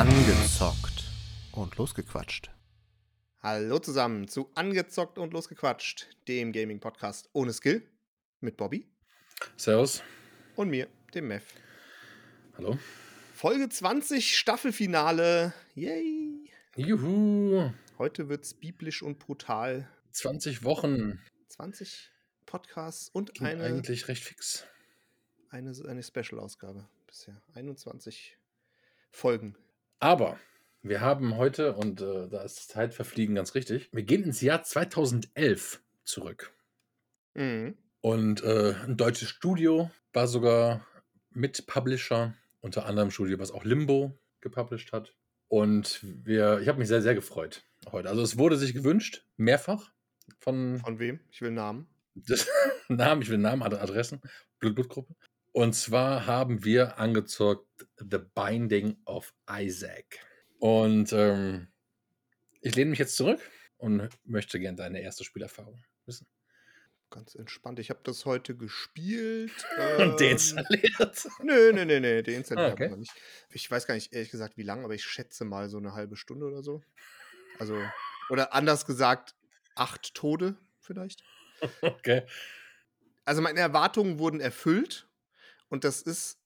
Angezockt und losgequatscht. Hallo zusammen zu Angezockt und Losgequatscht, dem Gaming-Podcast ohne Skill mit Bobby Servus. und mir, dem Mev. Hallo. Folge 20, Staffelfinale. Yay! Juhu. Heute wird's biblisch und brutal. 20 Wochen. 20 Podcasts und Ging eine, eigentlich recht fix. eine, eine Special-Ausgabe bisher. 21 Folgen. Aber wir haben heute, und äh, da ist Zeit verfliegen ganz richtig, wir gehen ins Jahr 2011 zurück. Mhm. Und äh, ein deutsches Studio war sogar mit Publisher, unter anderem Studio, was auch Limbo gepublished hat. Und wir, ich habe mich sehr, sehr gefreut heute. Also es wurde sich gewünscht, mehrfach von, Von wem? Ich will Namen. das Namen, ich will Namen, Ad- Adressen, Blut, Blutgruppe. Und zwar haben wir angezockt The Binding of Isaac. Und ähm, ich lehne mich jetzt zurück und möchte gerne deine erste Spielerfahrung wissen. Ganz entspannt. Ich habe das heute gespielt. Und ähm, deinstalliert. Nö, nö, nö, nö, den installiert Ah, okay. nicht. Ich weiß gar nicht, ehrlich gesagt, wie lange, aber ich schätze mal so eine halbe Stunde oder so. Also, oder anders gesagt, acht Tode vielleicht. Okay. Also meine Erwartungen wurden erfüllt und das ist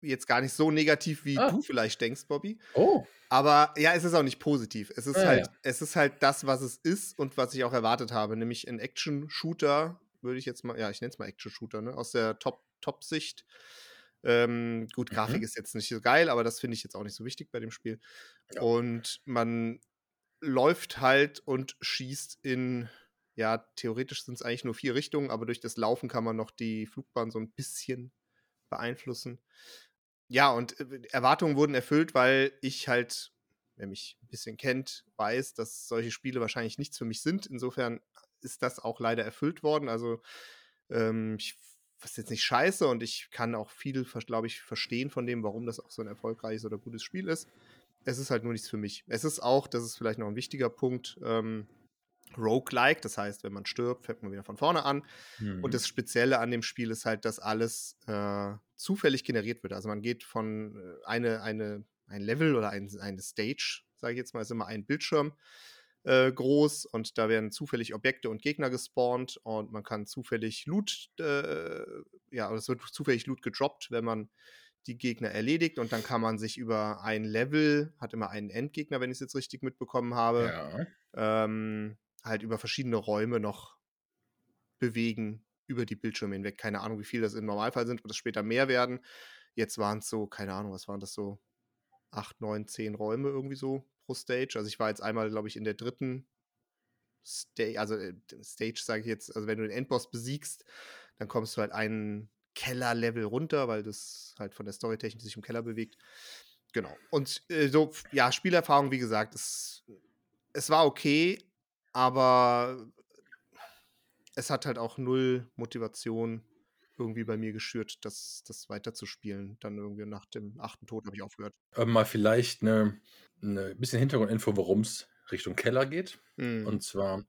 jetzt gar nicht so negativ, wie Ah. du vielleicht denkst, Bobby. Oh, Aber ja, es ist auch nicht positiv. Es ist Ah, halt, ja. es ist halt das, was es ist und was ich auch erwartet habe, nämlich ein Action-Shooter, würde ich jetzt mal, ja, ich nenne es mal Action-Shooter, ne? Aus der Top- Top-Sicht. ähm, gut, Grafik Mhm. ist jetzt nicht so geil, aber das finde ich jetzt auch nicht so wichtig bei dem Spiel. Ja. Und man läuft halt und schießt in, ja, theoretisch sind es eigentlich nur vier Richtungen, aber durch das Laufen kann man noch die Flugbahn so ein bisschen beeinflussen. Ja, und äh, Erwartungen wurden erfüllt, weil ich halt, wer mich ein bisschen kennt, weiß, dass solche Spiele wahrscheinlich nichts für mich sind. Insofern ist das auch leider erfüllt worden. Also, ähm, ich was jetzt nicht scheiße und ich kann auch viel, glaube ich, verstehen von dem, warum das auch so ein erfolgreiches oder gutes Spiel ist. Es ist halt nur nichts für mich. Es ist auch, das ist vielleicht noch ein wichtiger Punkt, ähm, Roguelike, das heißt, wenn man stirbt, fängt man wieder von vorne an. Mhm. Und das Spezielle an dem Spiel ist halt, dass alles äh, zufällig generiert wird. Also man geht von äh, eine, eine, ein Level oder ein, eine Stage, sage ich jetzt mal, ist immer ein Bildschirm äh, groß und da werden zufällig Objekte und Gegner gespawnt und man kann zufällig Loot, äh, ja, es wird zufällig Loot gedroppt, wenn man die Gegner erledigt und dann kann man sich über ein Level, hat immer einen Endgegner, wenn ich es jetzt richtig mitbekommen habe, ja. ähm, halt über verschiedene Räume noch bewegen über die Bildschirme hinweg. Keine Ahnung, wie viel das im Normalfall sind, wird das später mehr werden. Jetzt waren es so, keine Ahnung, was waren das so? Acht, neun, zehn Räume irgendwie so pro Stage. Also ich war jetzt einmal, glaube ich, in der dritten Stage, also äh, Stage sage ich jetzt, also wenn du den Endboss besiegst, dann kommst du halt einen Kellerlevel runter, weil das halt von der Storytechnik sich im Keller bewegt. Genau. Und äh, so, ja, Spielerfahrung, wie gesagt, es, es war okay, aber es hat halt auch null Motivation irgendwie bei mir geschürt, das, das weiterzuspielen. Dann irgendwie nach dem achten Tod habe ich aufgehört. Aber mal vielleicht eine, eine bisschen Hintergrundinfo, warum es Richtung Keller geht. Mhm. Und zwar,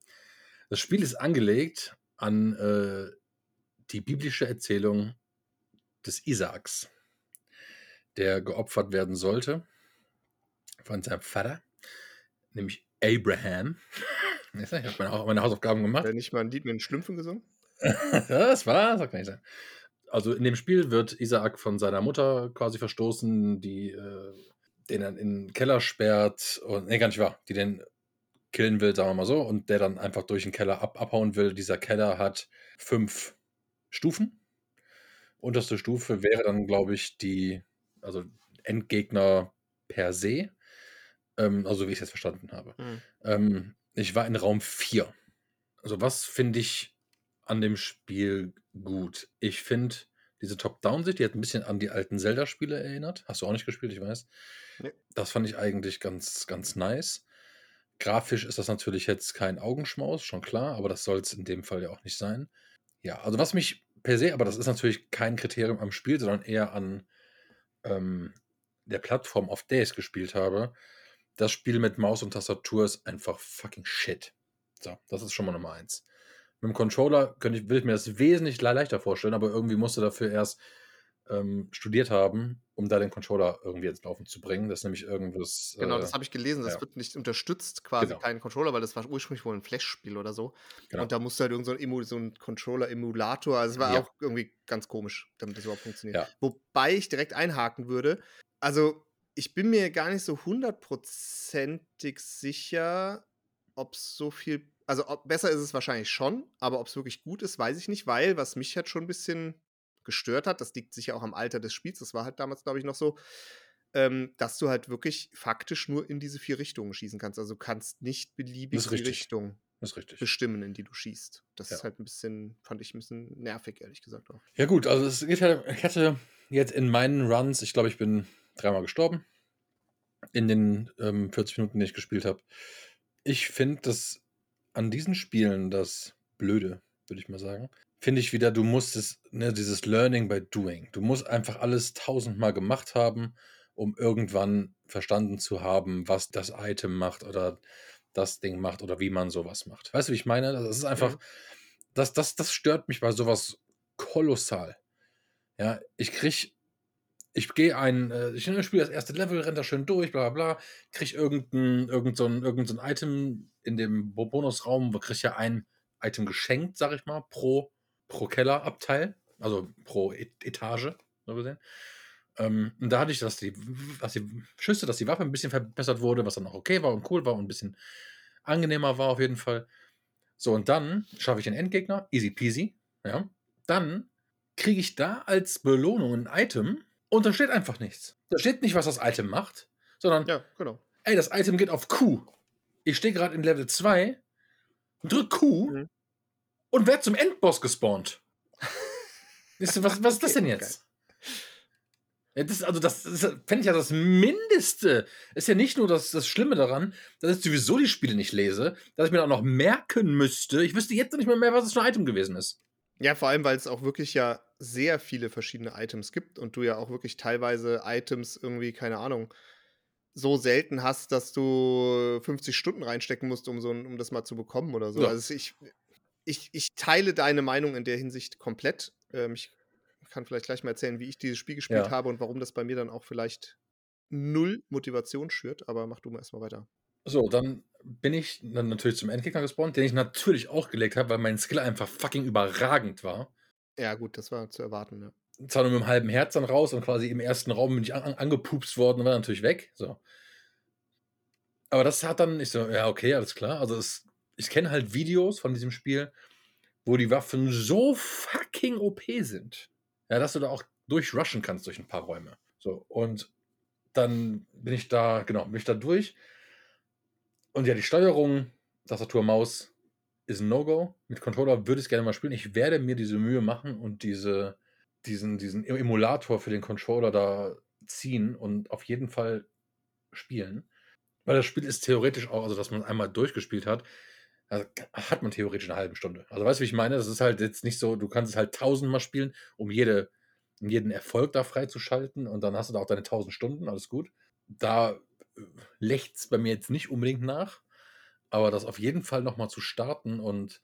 das Spiel ist angelegt an äh, die biblische Erzählung des Isaaks, der geopfert werden sollte von seinem Vater, nämlich Abraham. Ich habe meine, meine Hausaufgaben gemacht. Hat er nicht mal ein Lied mit den Schlümpfen gesungen? das war, das kann ich sagen. Also in dem Spiel wird Isaak von seiner Mutter quasi verstoßen, die äh, den dann in den Keller sperrt und nee, gar nicht wahr, die den killen will, sagen wir mal so, und der dann einfach durch den Keller ab, abhauen will. Dieser Keller hat fünf Stufen. Unterste Stufe wäre dann, glaube ich, die, also Endgegner per se. Ähm, also wie ich es jetzt verstanden habe. Mhm. Ähm, ich war in Raum 4. Also was finde ich an dem Spiel gut? Ich finde diese Top-Down-Sicht, die hat ein bisschen an die alten Zelda-Spiele erinnert. Hast du auch nicht gespielt, ich weiß. Nee. Das fand ich eigentlich ganz, ganz nice. Grafisch ist das natürlich jetzt kein Augenschmaus, schon klar, aber das soll es in dem Fall ja auch nicht sein. Ja, also was mich per se, aber das ist natürlich kein Kriterium am Spiel, sondern eher an ähm, der Plattform, auf der ich es gespielt habe. Das Spiel mit Maus und Tastatur ist einfach fucking shit. So, das ist schon mal Nummer eins. Mit dem Controller könnte ich, will ich mir das wesentlich le- leichter vorstellen, aber irgendwie musste dafür erst ähm, studiert haben, um da den Controller irgendwie ins Laufen zu bringen. Das ist nämlich irgendwas. Genau, Äh, das habe ich gelesen. Das ja. wird nicht unterstützt, quasi Genau. kein Controller, weil das war ursprünglich wohl ein Flash-Spiel oder so. Genau. Und da musste halt irgend so ein, Emu, so ein Controller-Emulator. Also es war Ja. auch irgendwie ganz komisch, damit das überhaupt funktioniert. Ja. Wobei ich direkt einhaken würde. Also, ich bin mir gar nicht so hundertprozentig sicher, ob es so viel. Also, ob, besser ist es wahrscheinlich schon, aber ob es wirklich gut ist, weiß ich nicht, weil was mich halt schon ein bisschen gestört hat, das liegt sicher auch am Alter des Spiels, das war halt damals, glaube ich, noch so, ähm, dass du halt wirklich faktisch nur in diese vier Richtungen schießen kannst. Also, du kannst nicht beliebig die. Richtung bestimmen, in die du schießt. Das Ja. ist halt ein bisschen, fand ich ein bisschen nervig, ehrlich gesagt auch. Ja, gut, also es geht halt, ich hatte jetzt in meinen Runs, ich glaube, ich bin dreimal gestorben. In den ähm, 40 Minuten, die ich gespielt habe. Ich finde das an diesen Spielen das Blöde, würde ich mal sagen. Finde ich wieder, du musst es, ne, dieses Learning by Doing. Du musst einfach alles tausendmal gemacht haben, um irgendwann verstanden zu haben, was das Item macht oder das Ding macht oder wie man sowas macht. Weißt du, wie ich meine? Das ist einfach, Mhm. das, das, das stört mich bei sowas kolossal. Ja, ich krieg, ich gehe ein, äh, ich spiele das erste Level, renn da schön durch, bla bla bla, krieg irgendein, irgend so ein, irgend so ein Item in dem Bo- Bonusraum, wo krieg ich ja ein Item geschenkt, sag ich mal, pro, pro Kellerabteil, also pro E- Etage, so gesehen. Ähm, und da hatte ich, dass die, dass die Schüsse, dass die Waffe ein bisschen verbessert wurde, was dann auch okay war und cool war und ein bisschen angenehmer war auf jeden Fall. So, und dann schaffe ich den Endgegner, easy peasy, ja. Dann kriege ich da als Belohnung ein Item und da steht einfach nichts. Da steht nicht, was das Item macht, sondern, Ja, genau. ey, das Item geht auf Q. Ich stehe gerade in Level 2, drück Q Mhm. und werde zum Endboss gespawnt. Was, was ist das denn jetzt? Ja, das, also, das, das fände ich ja das Mindeste. Ist ja nicht nur das, das Schlimme daran, dass ich sowieso die Spiele nicht lese, dass ich mir auch noch merken müsste. Ich wüsste jetzt noch nicht mal mehr, was es für ein Item gewesen ist. Ja, vor allem, weil es auch wirklich ja sehr viele verschiedene Items gibt und du ja auch wirklich teilweise Items irgendwie, keine Ahnung, so selten hast, dass du 50 Stunden reinstecken musst, um, so, um das mal zu bekommen oder so. Ja. Also ich, ich, ich teile deine Meinung in der Hinsicht komplett. Ähm, ich kann vielleicht gleich mal erzählen, wie ich dieses Spiel gespielt Ja. habe und warum das bei mir dann auch vielleicht null Motivation schürt, aber mach du mal erstmal weiter. So, dann bin ich dann natürlich zum Endgegner gespawnt, den ich natürlich auch gelegt habe, weil mein Skill einfach fucking überragend war. Ja, gut, das war zu erwarten, ja. Zwar nur mit einem halben Herz dann raus und quasi im ersten Raum bin ich an, an, angepupst worden und war natürlich weg. So. Aber das hat dann, ich so, ja, okay, alles klar. Also es, ich kenne halt Videos von diesem Spiel, wo die Waffen so fucking OP sind. Ja, dass du da auch durchrushen kannst durch ein paar Räume. So, und dann bin ich da, genau, bin ich da durch. Und ja, die Steuerung, Tastatur, Maus ist ein No-Go. Mit Controller würde ich es gerne mal spielen. Ich werde mir diese Mühe machen und diese, diesen, diesen Emulator für den Controller da ziehen und auf jeden Fall spielen. Weil das Spiel ist theoretisch auch, also dass man einmal durchgespielt hat, hat man theoretisch eine halbe Stunde. Also weißt du, wie ich meine? Das ist halt jetzt nicht so, du kannst es halt tausendmal spielen, um jede, um jeden Erfolg da freizuschalten und dann hast du da auch deine tausend Stunden, alles gut. Da lächt es bei mir jetzt nicht unbedingt nach, aber das auf jeden Fall nochmal zu starten und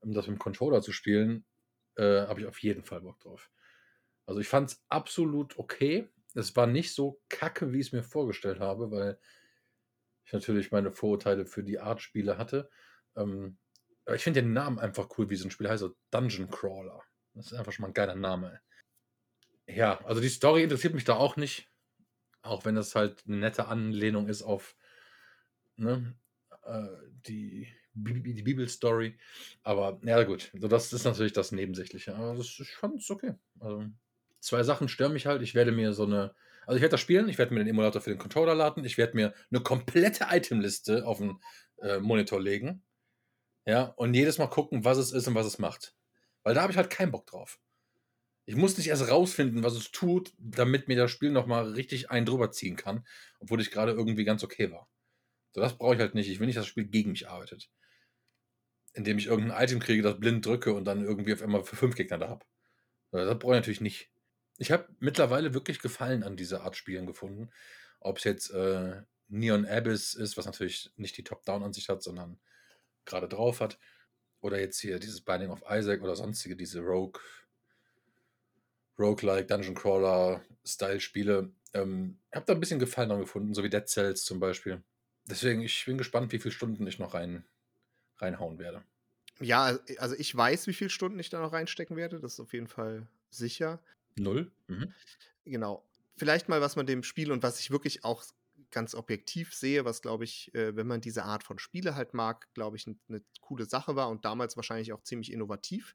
um das mit dem Controller zu spielen, äh, habe ich auf jeden Fall Bock drauf. Also ich fand es absolut okay. Es war nicht so kacke, wie ich es mir vorgestellt habe, weil ich natürlich meine Vorurteile für die Art Spiele hatte. Ähm, aber ich finde den Namen einfach cool, wie so ein Spiel heißt, so Dungeon Crawler. Das ist einfach schon mal ein geiler Name. Ja, also die Story interessiert mich da auch nicht. Auch wenn das halt eine nette Anlehnung ist auf ne, die, Bi- die Bibelstory. Aber ja, gut, so das ist natürlich das Nebensächliche. Aber das, fand es okay. Also, zwei Sachen stören mich halt. Ich werde mir so eine. Also ich werde das spielen, ich werde mir den Emulator für den Controller laden, ich werde mir eine komplette Itemliste auf den äh, Monitor legen. Ja, und jedes Mal gucken, was es ist und was es macht. Weil da habe ich halt keinen Bock drauf. Ich muss nicht erst rausfinden, was es tut, damit mir das Spiel nochmal richtig einen drüber ziehen kann, obwohl ich gerade irgendwie ganz okay war. So, das brauche ich halt nicht. Ich will nicht, dass das Spiel gegen mich arbeitet. Indem ich irgendein Item kriege, das blind drücke und dann irgendwie auf einmal für fünf Gegner da habe. Das brauche ich natürlich nicht. Ich habe mittlerweile wirklich Gefallen an dieser Art Spielen gefunden. Ob es jetzt äh, Neon Abyss ist, was natürlich nicht die Top-Down-Ansicht hat, sondern gerade drauf hat. Oder jetzt hier dieses Binding of Isaac oder sonstige, diese Rogue, Roguelike, Dungeon Crawler, Style-Spiele. Ähm, habe da ein bisschen Gefallen dran gefunden, so wie Dead Cells zum Beispiel. Deswegen, ich bin gespannt, wie viele Stunden ich noch rein, reinhauen werde. Ja, also ich weiß, wie viele Stunden ich da noch reinstecken werde. Das ist auf jeden Fall sicher. Null? Mhm. Genau. Vielleicht mal, was man dem Spiel und was ich wirklich auch ganz objektiv sehe, was, glaube ich, äh, wenn man diese Art von Spiele halt mag, glaube ich, eine coole Sache war und damals wahrscheinlich auch ziemlich innovativ,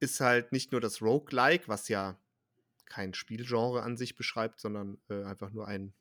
ist halt nicht nur das Roguelike, was ja kein Spielgenre an sich beschreibt, sondern äh, einfach nur ein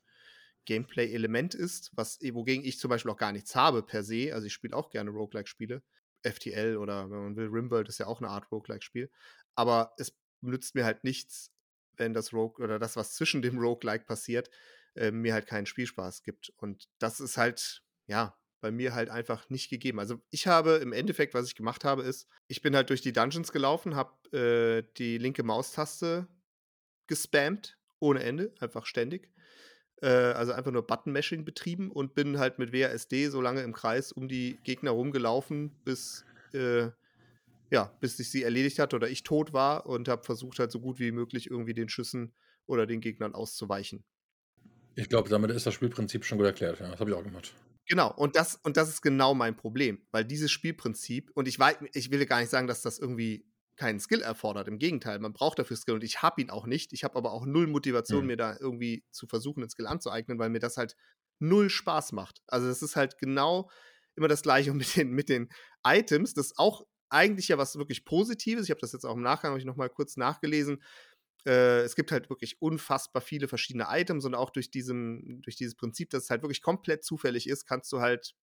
Gameplay-Element ist, was, wogegen ich zum Beispiel auch gar nichts habe per se. Also ich spiele auch gerne Roguelike-Spiele. FTL oder wenn man will, Rimworld ist ja auch eine Art Roguelike-Spiel. Aber es nützt mir halt nichts, wenn das Rogue oder das, was zwischen dem Roguelike passiert, äh, mir halt keinen Spielspaß gibt. Und das ist halt, ja, bei mir halt einfach nicht gegeben. Also ich habe im Endeffekt, was ich gemacht habe, ist, ich bin halt durch die Dungeons gelaufen, habe äh, die linke Maustaste gespammt, ohne Ende, einfach ständig. Äh, also einfach nur Button-Mashing betrieben und bin halt mit WASD so lange im Kreis um die Gegner rumgelaufen, bis, äh, ja, bis ich sie erledigt hatte oder ich tot war und habe versucht halt so gut wie möglich irgendwie den Schüssen oder den Gegnern auszuweichen. Ich glaube, damit ist das Spielprinzip schon gut erklärt. Ja, das habe ich auch gemacht. Genau, und das, und das ist genau mein Problem, weil dieses Spielprinzip, und ich, weiß, ich will gar nicht sagen, dass das irgendwie keinen Skill erfordert. Im Gegenteil, man braucht dafür Skill und ich habe ihn auch nicht. Ich habe aber auch null Motivation, mhm. mir da irgendwie zu versuchen, einen Skill anzueignen, weil mir das halt null Spaß macht. Also das ist halt genau immer das Gleiche mit den, mit den Items. Das ist auch eigentlich ja was wirklich Positives. Ich habe das jetzt auch im Nachgang ich noch mal kurz nachgelesen. Äh, es gibt halt wirklich unfassbar viele verschiedene Items und auch durch, diesem, durch dieses Prinzip, dass es halt wirklich komplett zufällig ist, kannst du halt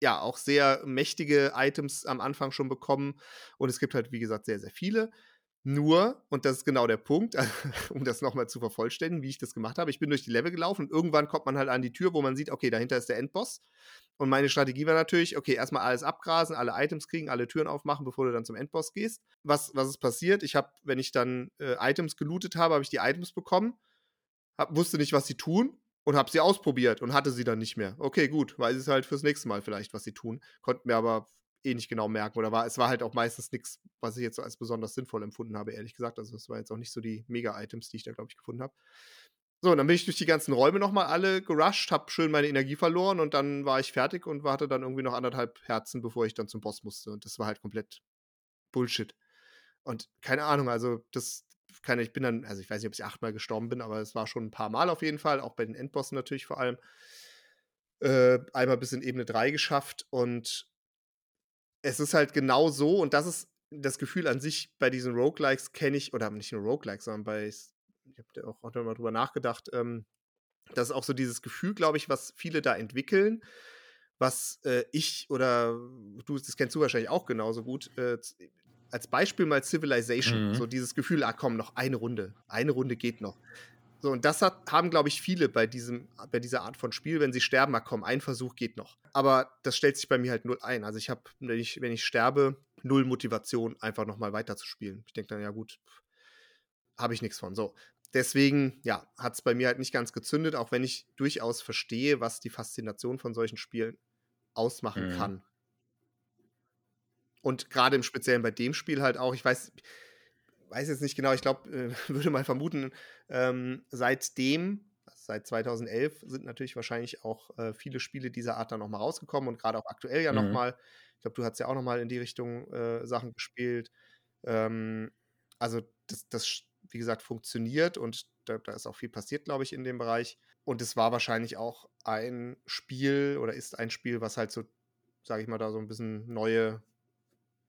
ja auch sehr mächtige Items am Anfang schon bekommen. Und es gibt halt, wie gesagt, sehr, sehr viele. Nur, und das ist genau der Punkt, um das nochmal zu vervollständigen, wie ich das gemacht habe. Ich bin durch die Level gelaufen und irgendwann kommt man halt an die Tür, wo man sieht, okay, dahinter ist der Endboss. Und meine Strategie war natürlich, okay, erstmal alles abgrasen, alle Items kriegen, alle Türen aufmachen, bevor du dann zum Endboss gehst. Was, was ist passiert? Ich habe, wenn ich dann äh, Items gelootet habe, habe ich die Items bekommen, hab, wusste nicht, was sie tun und habe sie ausprobiert und hatte sie dann nicht mehr. Okay, gut, weiß es halt fürs nächste Mal vielleicht, was sie tun. Konnten mir aber eh nicht genau merken oder war es war halt auch meistens nichts, was ich jetzt als besonders sinnvoll empfunden habe, ehrlich gesagt. Also es war jetzt auch nicht so die Mega-Items, die ich da glaube ich gefunden habe. So, und dann bin ich durch die ganzen Räume nochmal alle gerusht, habe schön meine Energie verloren und dann war ich fertig und hatte dann irgendwie noch anderthalb Herzen, bevor ich dann zum Boss musste. Und das war halt komplett Bullshit. Und keine Ahnung, also das, keine, ich bin dann, also ich weiß nicht, ob ich achtmal gestorben bin, aber es war schon ein paar Mal auf jeden Fall, auch bei den Endbossen natürlich vor allem. Äh, einmal bis in Ebene 3 geschafft und es ist halt genau so und das ist das Gefühl an sich bei diesen Roguelikes kenne ich, oder nicht nur Roguelikes, sondern bei, ich habe auch heute mal drüber nachgedacht, ähm, das ist auch so dieses Gefühl, glaube ich, was viele da entwickeln, was äh, ich oder du, das kennst du wahrscheinlich auch genauso gut, äh, als Beispiel mal Civilization. Mhm. So dieses Gefühl, ah komm, noch eine Runde. Eine Runde geht noch. So, und das hat, haben, glaube ich, viele bei, diesem, bei dieser Art von Spiel, wenn sie sterben, ah komm, ein Versuch geht noch. Aber das stellt sich bei mir halt null ein. Also ich habe, wenn ich, wenn ich sterbe, null Motivation, einfach nochmal weiterzuspielen. Ich denke dann, ja gut, habe ich nichts von. So. Deswegen, ja, hat es bei mir halt nicht ganz gezündet, auch wenn ich durchaus verstehe, was die Faszination von solchen Spielen ausmachen mhm. kann. Und gerade im Speziellen bei dem Spiel halt auch, ich weiß, weiß jetzt nicht genau, ich glaube, äh, würde mal vermuten, ähm, seitdem, seit 2011, sind natürlich wahrscheinlich auch äh, viele Spiele dieser Art dann nochmal rausgekommen und gerade auch aktuell ja mhm. nochmal. Ich glaube, du hast ja auch nochmal in die Richtung äh, Sachen gespielt. Ähm, also, das, das, wie gesagt, funktioniert und da, da ist auch viel passiert, glaube ich, in dem Bereich. Und es war wahrscheinlich auch ein Spiel oder ist ein Spiel, was halt so, sage ich mal, da so ein bisschen neue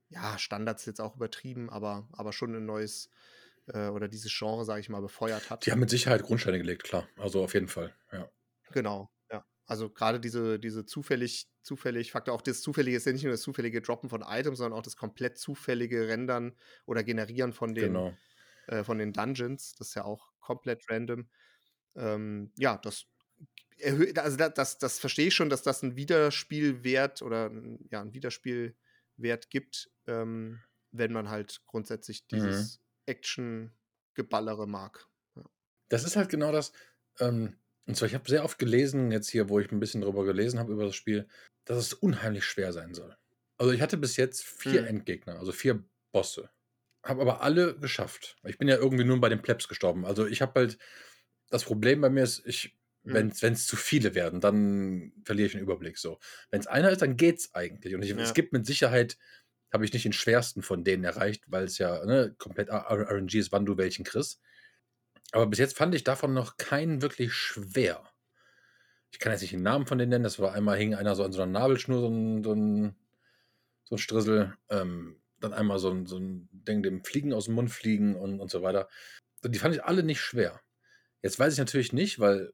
ja, Standards jetzt auch übertrieben, aber, aber schon ein neues äh, oder dieses Genre, sage ich mal, befeuert hat. Die haben mit Sicherheit Grundsteine gelegt, klar. Also auf jeden Fall, ja. Genau, ja. Also gerade diese, diese zufällig, zufällig, Faktor, auch das Zufällige ist ja nicht nur das zufällige Droppen von Items, sondern auch das komplett zufällige Rendern oder Generieren von den, genau. äh, von den Dungeons. Das ist ja auch komplett random. Ähm, ja, das erhöht, also das, das, das verstehe ich schon, dass das ein Wiederspielwert oder ja, ein Wiederspiel Wert gibt, ähm, wenn man halt grundsätzlich mhm. dieses mhm. Action-Geballere mag. Ja. Das ist halt genau das. Ähm, und zwar, ich habe sehr oft gelesen, jetzt hier, wo ich ein bisschen drüber gelesen habe über das Spiel, dass es unheimlich schwer sein soll. Also ich hatte bis jetzt vier mhm. Endgegner, also vier Bosse. habe aber alle geschafft. Ich bin ja irgendwie nur bei den Plebs gestorben. Also ich habe halt, das Problem bei mir ist, ich. Wenn es zu viele werden, dann verliere ich den Überblick so. Wenn es einer ist, dann geht's eigentlich. Und ich, Ja. es gibt mit Sicherheit, habe ich nicht den schwersten von denen erreicht, weil es ja ne, komplett RNG ist, wann du welchen kriegst. Aber bis jetzt fand ich davon noch keinen wirklich schwer. Ich kann jetzt nicht den Namen von denen nennen. Das war einmal hing einer so an so einer Nabelschnur, so ein, so ein, so ein Strissel. Ähm, dann einmal so ein, so ein Ding, dem Fliegen aus dem Mund fliegen und, und so weiter. Die fand ich alle nicht schwer. Jetzt weiß ich natürlich nicht, weil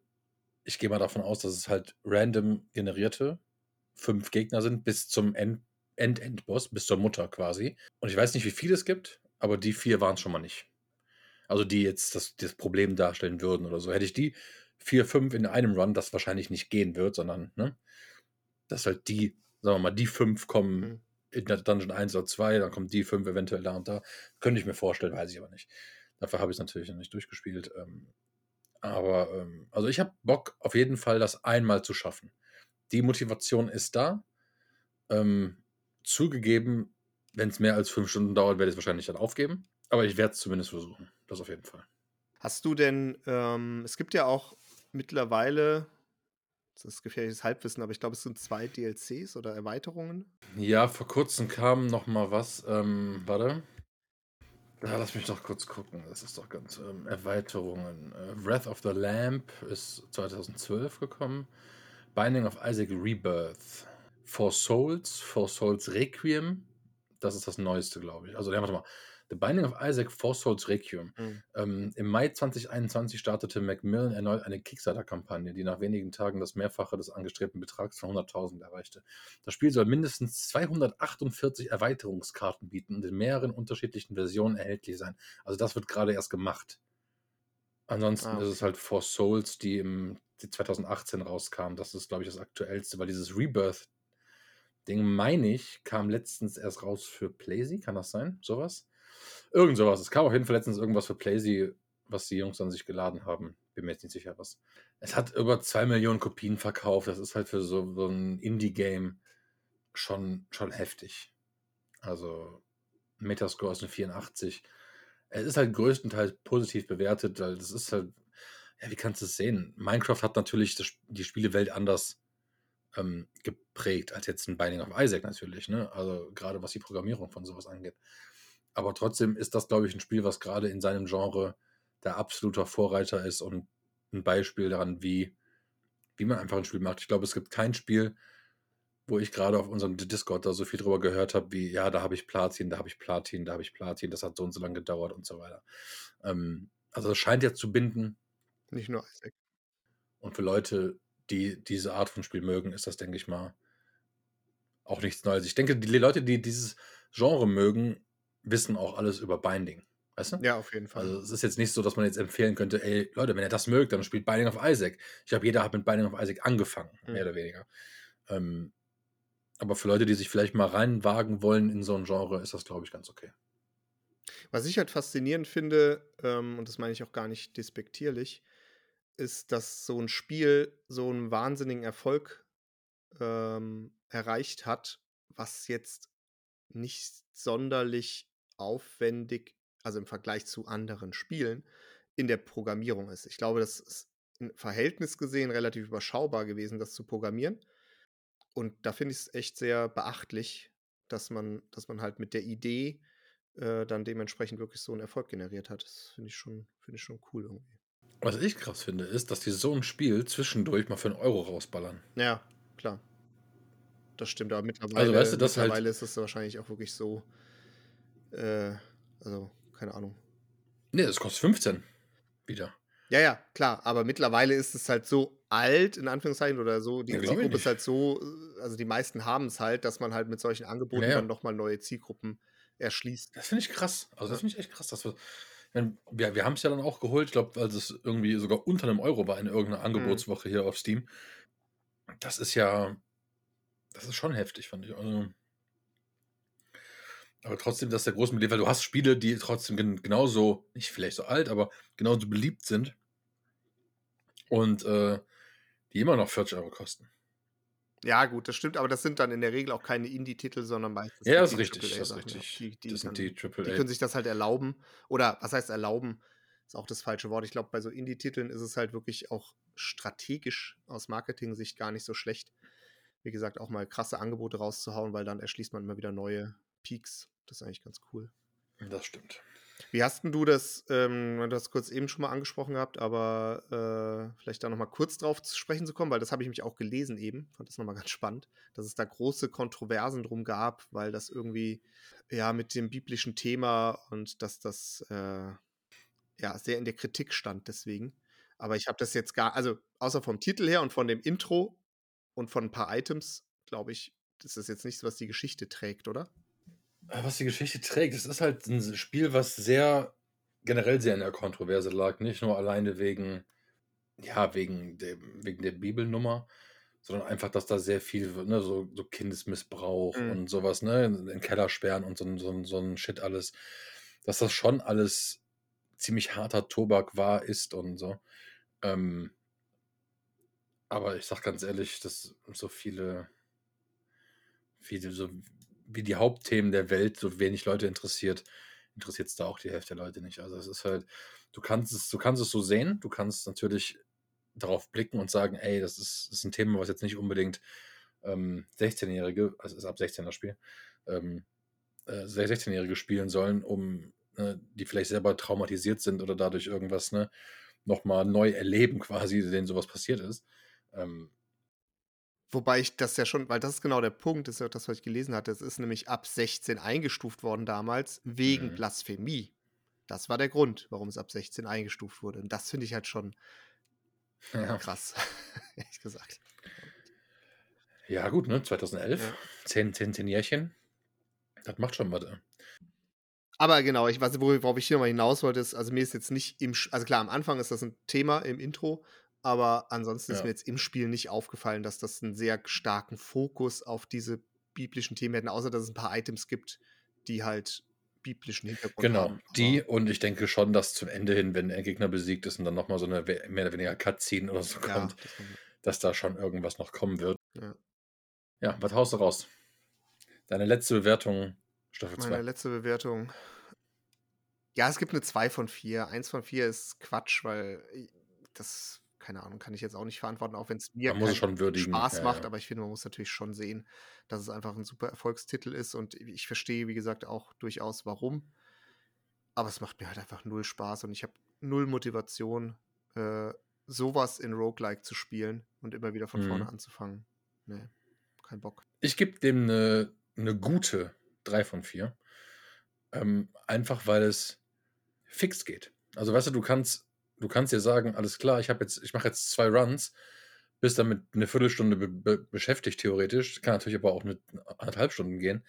ich gehe mal davon aus, dass es halt random generierte fünf Gegner sind bis zum End- End-End-Boss, bis zur Mutter quasi. Und ich weiß nicht, wie viele es gibt, aber die vier waren es schon mal nicht. Also die jetzt das, das Problem darstellen würden oder so. Hätte ich die vier, fünf in einem Run, das wahrscheinlich nicht gehen wird, sondern, ne, dass halt die, sagen wir mal, die fünf kommen Mhm. in der Dungeon 1 oder 2, dann kommen die fünf eventuell da und da. Könnte ich mir vorstellen, weiß ich aber nicht. Dafür habe ich es natürlich noch nicht durchgespielt. Ähm, aber, ähm, also ich habe Bock auf jeden Fall, das einmal zu schaffen. Die Motivation ist da. Ähm, zugegeben, wenn es mehr als fünf Stunden dauert, werde ich es wahrscheinlich dann aufgeben. Aber ich werde es zumindest versuchen. Das auf jeden Fall. Hast du denn, ähm, es gibt ja auch mittlerweile, das ist gefährliches Halbwissen, aber ich glaube, es sind zwei DLCs oder Erweiterungen. Ja, vor kurzem kam noch mal was. Ähm, warte. Ja, lass mich doch kurz gucken. Das ist doch ganz ähm, Erweiterungen. Äh, Wrath of the Lamp ist 2012 gekommen. Binding of Isaac Rebirth. Four Souls, Four Souls Requiem. Das ist das Neueste, glaube ich. Also, ja, warte mal. The Binding of Isaac, Four Souls Requiem. Mhm. Ähm, Im Mai 2021 startete Macmillan erneut eine Kickstarter-Kampagne, die nach wenigen Tagen das Mehrfache des angestrebten Betrags von 100.000 erreichte. Das Spiel soll mindestens 248 Erweiterungskarten bieten und in mehreren unterschiedlichen Versionen erhältlich sein. Also das wird gerade erst gemacht. Ansonsten Ah, ist es halt Four Souls, die im die 2018 rauskam. Das ist, glaube ich, das aktuellste, weil dieses Rebirth-Ding, meine ich, kam letztens erst raus für Playsee. Kann das sein? Sowas? Irgend sowas. Es kam auf jeden Fall letztens irgendwas für Playsee, was die Jungs an sich geladen haben. Bin mir jetzt nicht sicher, was. Es hat über zwei Millionen Kopien verkauft. Das ist halt für so, so ein Indie-Game schon, schon heftig. Also Metascore ist eine 84. Es ist halt größtenteils positiv bewertet, weil das ist halt, ja, wie kannst du es sehen? Minecraft hat natürlich das, die Spielewelt anders ähm, geprägt als jetzt ein Binding of Isaac natürlich, ne? Also gerade was die Programmierung von sowas angeht. Aber trotzdem ist das, glaube ich, ein Spiel, was gerade in seinem Genre der absoluter Vorreiter ist und ein Beispiel daran, wie, wie man einfach ein Spiel macht. Ich glaube, es gibt kein Spiel, wo ich gerade auf unserem Discord da so viel drüber gehört habe, wie, ja, da habe ich Platin, da habe ich Platin, da habe ich Platin, das hat so und so lange gedauert und so weiter. Ähm, also es scheint ja zu binden Nicht nur Isaac. und für Leute, die diese Art von Spiel mögen, ist das, denke ich mal, auch nichts Neues. Ich denke, die Leute, die dieses Genre mögen, wissen auch alles über Binding. Weißt du? Ja, auf jeden Fall. Also es ist jetzt nicht so, dass man jetzt empfehlen könnte, ey, Leute, wenn ihr das mögt, dann spielt Binding of Isaac. Ich glaube, jeder hat mit Binding of Isaac angefangen, Hm. mehr oder weniger. Ähm, aber für Leute, die sich vielleicht mal reinwagen wollen in so ein Genre, ist das, glaube ich, ganz okay. Was ich halt faszinierend finde, ähm, und das meine ich auch gar nicht despektierlich, ist, dass so ein Spiel so einen wahnsinnigen Erfolg ähm, erreicht hat, was jetzt nicht sonderlich aufwendig, also im Vergleich zu anderen Spielen, in der Programmierung ist. Ich glaube, das ist im Verhältnis gesehen relativ überschaubar gewesen, das zu programmieren. Und da finde ich es echt sehr beachtlich, dass man, dass man halt mit der Idee äh, dann dementsprechend wirklich so einen Erfolg generiert hat. Das finde ich finde ich schon cool irgendwie. Was ich krass finde, ist, dass die so ein Spiel zwischendurch mal für einen Euro rausballern. Ja, klar. Das stimmt, aber mittlerweile, Also, weißt du, das halt- mittlerweile ist es wahrscheinlich auch wirklich so, äh, also, keine Ahnung. Nee, das kostet 15 wieder. Ja, ja, klar, aber mittlerweile ist es halt so alt, in Anführungszeichen, oder so, die Ja, Zielgruppe ist halt so, äh, also die meisten haben es halt, dass man halt mit solchen Angeboten Ja, ja. dann nochmal neue Zielgruppen erschließt. Das finde ich krass. Also, das finde ich echt krass. Dass wir, meine, wir, wir haben es ja dann auch geholt, ich glaube, als es irgendwie sogar unter einem Euro war in irgendeiner Angebotswoche hier auf Steam. Das ist ja, das ist schon heftig, fand ich. Also, aber trotzdem, das ist der große Beleg, weil du hast Spiele, die trotzdem gen genauso, nicht vielleicht so alt, aber genauso beliebt sind und äh, die immer noch 40 Euro kosten. Ja, gut, das stimmt, aber das sind dann in der Regel auch keine Indie-Titel, sondern meistens Ja, das ist die richtig, das ist ja. richtig. Die die Das sind die die AAA. können sich das halt erlauben. Oder was heißt erlauben? Ist auch das falsche Wort. Ich glaube, bei so Indie-Titeln ist es halt wirklich auch strategisch aus Marketing-Sicht gar nicht so schlecht, wie gesagt, auch mal krasse Angebote rauszuhauen, weil dann erschließt man immer wieder neue Peaks. Das ist eigentlich ganz cool. Das stimmt. Wie hast du das, ähm, du hast kurz eben schon mal angesprochen gehabt, aber äh, vielleicht da noch mal kurz drauf zu sprechen zu kommen, weil das habe ich mich auch gelesen eben, fand das noch mal ganz spannend, dass es da große Kontroversen drum gab, weil das irgendwie ja mit dem biblischen Thema und dass das äh, ja sehr in der Kritik stand deswegen. Aber ich habe das jetzt gar, also außer vom Titel her und von dem Intro und von ein paar Items, glaube ich, das ist jetzt nichts, was die Geschichte trägt, oder? Äh, Was die Geschichte trägt, es ist halt ein Spiel, was sehr generell sehr in der Kontroverse lag. Nicht nur alleine wegen, ja, wegen, dem, wegen der Bibelnummer, sondern einfach, dass da sehr viel, ne, so, so Kindesmissbrauch Mhm. und sowas, ne, in den Keller sperren und so, ein- so, ein- so ein Shit alles, dass das schon alles ziemlich harter Tobak war, ist und so. Ähm, aber ich sag ganz ehrlich, dass so viele, viele, so wie die Hauptthemen der Welt so wenig Leute interessiert, interessiert es da auch die Hälfte der Leute nicht. Also es ist halt, du kannst es, du kannst es so sehen, du kannst natürlich darauf blicken und sagen, ey, das ist, das ist ein Thema, was jetzt nicht unbedingt ähm, 16-Jährige, also ist ab 16er Spiel, ähm, äh, 16-Jährige spielen sollen, um ne, die vielleicht selber traumatisiert sind oder dadurch irgendwas ne, nochmal neu erleben, quasi, denen sowas passiert ist. Ähm, Wobei ich das ja schon, weil das ist genau der Punkt, das ist ja das, was ich gelesen hatte. Es ist nämlich ab 16 eingestuft worden damals, wegen Mhm. Blasphemie. Das war der Grund, warum es ab 16 eingestuft wurde. Und das finde ich halt schon ja. krass, ehrlich gesagt. ja, gut, ne? 2011, Ja. 10, 10, 10 Jährchen. Das macht schon was. äh. Aber genau, ich weiß, worauf ich hier nochmal hinaus wollte, ist, also mir ist jetzt nicht im, also klar, am Anfang ist das ein Thema im Intro, aber ansonsten ist Ja. mir jetzt im Spiel nicht aufgefallen, dass das einen sehr starken Fokus auf diese biblischen Themen hätten, außer dass es ein paar Items gibt, die halt biblischen Hintergrund Genau, haben. Aber- die und ich denke schon, dass zum Ende hin, wenn der Gegner besiegt ist und dann nochmal so eine mehr oder weniger Cutscene oder so Ja, kommt, das dass da schon irgendwas noch kommen wird. Ja. Ja, was haust du raus? Deine letzte Bewertung, Staffel Meine 2. letzte Bewertung. Ja, es gibt eine 2 von 4. 1 von 4 ist Quatsch, weil i- das, keine Ahnung, kann ich jetzt auch nicht verantworten, auch wenn es mir würdigen. Spaß ja, macht, ja. aber ich finde, man muss natürlich schon sehen, dass es einfach ein super Erfolgstitel ist und ich verstehe, wie gesagt, auch durchaus warum. Aber es macht mir halt einfach null Spaß und ich habe null Motivation, äh, sowas in Roguelike zu spielen und immer wieder von vorne Mhm. anzufangen. Nee, kein Bock. Ich gebe dem eine, eine gute 3 von 4. Ähm, einfach weil es fix geht. Also weißt du, du kannst, du kannst dir sagen, alles klar, ich habe jetzt, ich mache jetzt zwei Runs, bist damit eine Viertelstunde be be beschäftigt, theoretisch. Kann natürlich aber auch eine anderthalb Stunden gehen.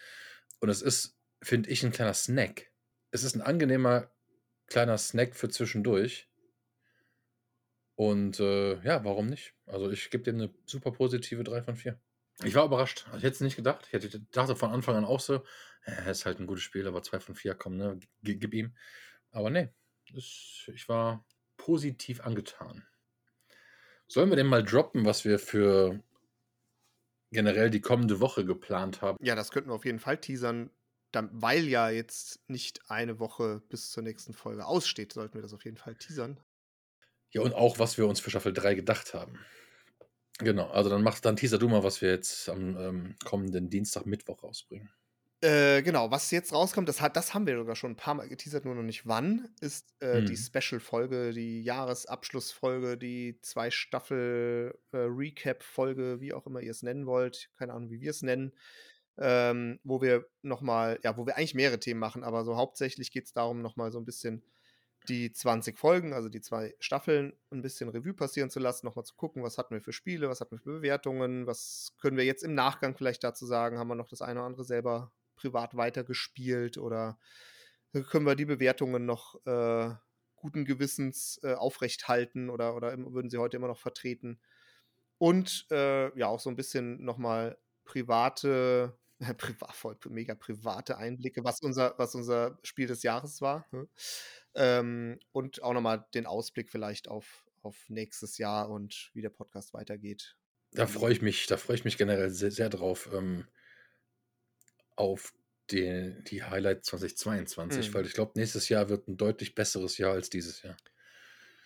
Und es ist, finde ich, ein kleiner Snack. Es ist ein angenehmer kleiner Snack für zwischendurch. Und äh, ja, warum nicht? Also ich gebe dem eine super positive 3 von 4. Ich war überrascht. Also ich hätte es nicht gedacht. Ich hätte, dachte von Anfang an auch so, er ist halt ein gutes Spiel, aber 2 von 4, komm, ne, gib, gib ihm. Aber nee, das, ich war positiv angetan. Sollen wir denn mal droppen, was wir für generell die kommende Woche geplant haben? Ja, das könnten wir auf jeden Fall teasern. Dann, weil ja jetzt nicht eine Woche bis zur nächsten Folge aussteht, sollten wir das auf jeden Fall teasern. Ja, und auch, was wir uns für Staffel 3 gedacht haben. Genau, also dann mach dann teaser du mal, was wir jetzt am ähm, kommenden Dienstag, Mittwoch rausbringen. Äh, genau, was jetzt rauskommt, das, hat, das haben wir sogar schon ein paar Mal geteasert, nur noch nicht wann, ist äh, die Mhm. Special-Folge, die Jahresabschlussfolge, die zwei Staffel äh, wie auch immer ihr es nennen wollt, keine Ahnung, wie wir es nennen, ähm, wo wir nochmal, ja, wo wir eigentlich mehrere Themen machen, aber so hauptsächlich geht es darum, nochmal so ein bisschen die 20 Folgen, also die zwei Staffeln, ein bisschen Revue passieren zu lassen, nochmal zu gucken, was hatten wir für Spiele, was hatten wir für Bewertungen, was können wir jetzt im Nachgang vielleicht dazu sagen, haben wir noch das eine oder andere selber privat weitergespielt oder können wir die Bewertungen noch äh, guten Gewissens äh, aufrecht halten oder, oder würden sie heute immer noch vertreten? Und äh, ja, auch so ein bisschen nochmal private, äh, privat, voll mega private Einblicke, was unser, was unser Spiel des Jahres war. ne? Ähm, und auch nochmal den Ausblick vielleicht auf, auf nächstes Jahr und wie der Podcast weitergeht. Da freue ich mich, da freue ich mich generell sehr, sehr drauf, ähm, auf die, die Highlight 2022, Mhm. weil ich glaube, nächstes Jahr wird ein deutlich besseres Jahr als dieses Jahr.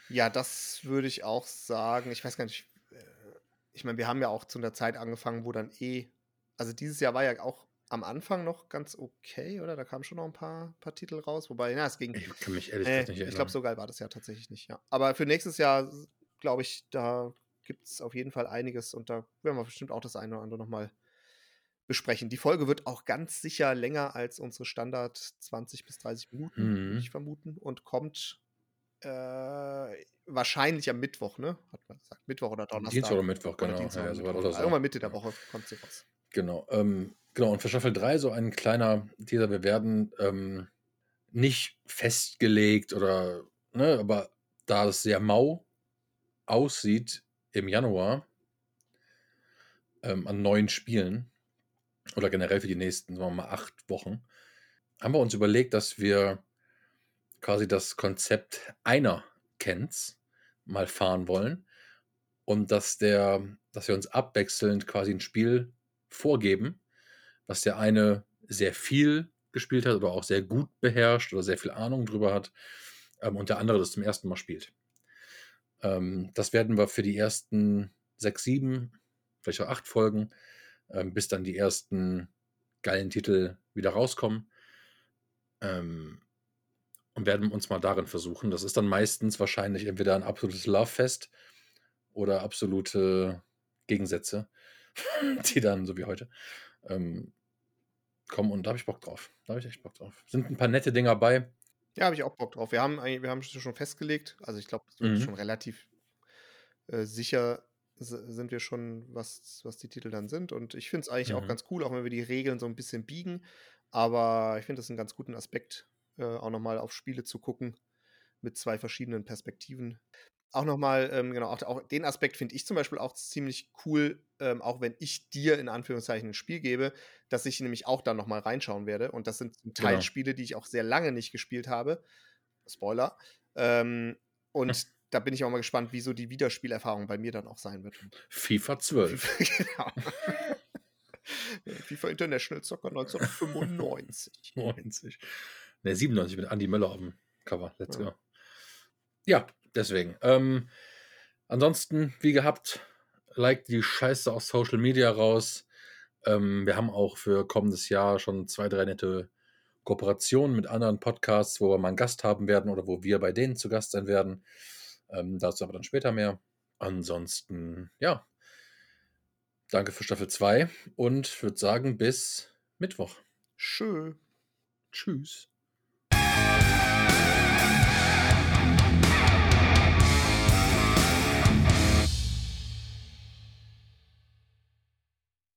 Ja, das würde ich auch sagen. Ich weiß gar nicht, äh, ich meine, wir haben ja auch zu einer Zeit angefangen, wo dann eh, also dieses Jahr war ja auch am Anfang noch ganz okay, oder? Da kamen schon noch ein paar, paar Titel raus, wobei, na, es ging. Ich kann mich ehrlich gesagt nicht ich glaube, erinnern. so geil war das ja tatsächlich nicht, ja. Aber für nächstes Jahr, glaube ich, da gibt es auf jeden Fall einiges und da werden wir bestimmt auch das eine oder andere nochmal besprechen. Die Folge wird auch ganz sicher länger als unsere Standard 20 bis 30 Minuten, würde Mhm. ich vermuten, und kommt äh, wahrscheinlich am Mittwoch, ne? Hat man gesagt. Mittwoch oder Donnerstag. Dienstag oder Mittwoch, Oder genau. Dienstag Ja, oder weit Mittwoch. oder so. Irgendwann Mitte der Woche kommt sie raus. Genau. Ähm, genau, und für Staffel 3 so ein kleiner Teaser. Wir werden ähm, nicht festgelegt oder, ne, aber da es sehr mau aussieht im Januar ähm, an neuen Spielen oder generell für die nächsten, sagen wir mal, acht Wochen, haben wir uns überlegt, dass wir quasi das Konzept einer Kens mal fahren wollen und dass der, dass wir uns abwechselnd quasi ein Spiel vorgeben, was der eine sehr viel gespielt hat oder auch sehr gut beherrscht oder sehr viel Ahnung drüber hat ähm, und der andere das zum ersten Mal spielt. Ähm, das werden wir für die ersten sechs, sieben, vielleicht auch acht Folgen, ähm, bis dann die ersten geilen Titel wieder rauskommen. Ähm, und werden uns mal darin versuchen. Das ist dann meistens wahrscheinlich entweder ein absolutes Love-Fest oder absolute Gegensätze, die dann, so wie heute, ähm, kommen. Und da habe ich Bock drauf. Da habe ich echt Bock drauf. Sind ein paar nette Dinger bei. Ja, habe ich auch Bock drauf. Wir haben, wir haben es schon festgelegt. Also ich glaube, Mhm. schon relativ äh, sicher sind wir schon, was, was die Titel dann sind. Und ich finde es eigentlich auch Mhm. ganz cool, auch wenn wir die Regeln so ein bisschen biegen. Aber ich finde das einen ganz guten Aspekt, äh, auch nochmal auf Spiele zu gucken mit zwei verschiedenen Perspektiven. Auch nochmal, ähm, genau, auch, auch den Aspekt finde ich zum Beispiel auch ziemlich cool, ähm, auch wenn ich dir in Anführungszeichen ein Spiel gebe, dass ich nämlich auch dann nochmal reinschauen werde. Und das sind zum Teil Genau. Spiele, die ich auch sehr lange nicht gespielt habe. Spoiler. Ähm, und da bin ich auch mal gespannt, wie so die Wiederspielerfahrung bei mir dann auch sein wird. FIFA 12. genau. FIFA International Soccer 1995. 90. Ne, 97 mit Andy Möller auf dem Cover. Let's Ja. go. Ja, deswegen. Ähm, ansonsten, wie gehabt, like die Scheiße auf Social Media raus. Ähm, wir haben auch für kommendes Jahr schon zwei, drei nette Kooperationen mit anderen Podcasts, wo wir mal einen Gast haben werden oder wo wir bei denen zu Gast sein werden. Ähm, dazu aber dann später mehr. Ansonsten, ja. Danke für Staffel 2 und würde sagen, bis Mittwoch. Schön. Tschüss.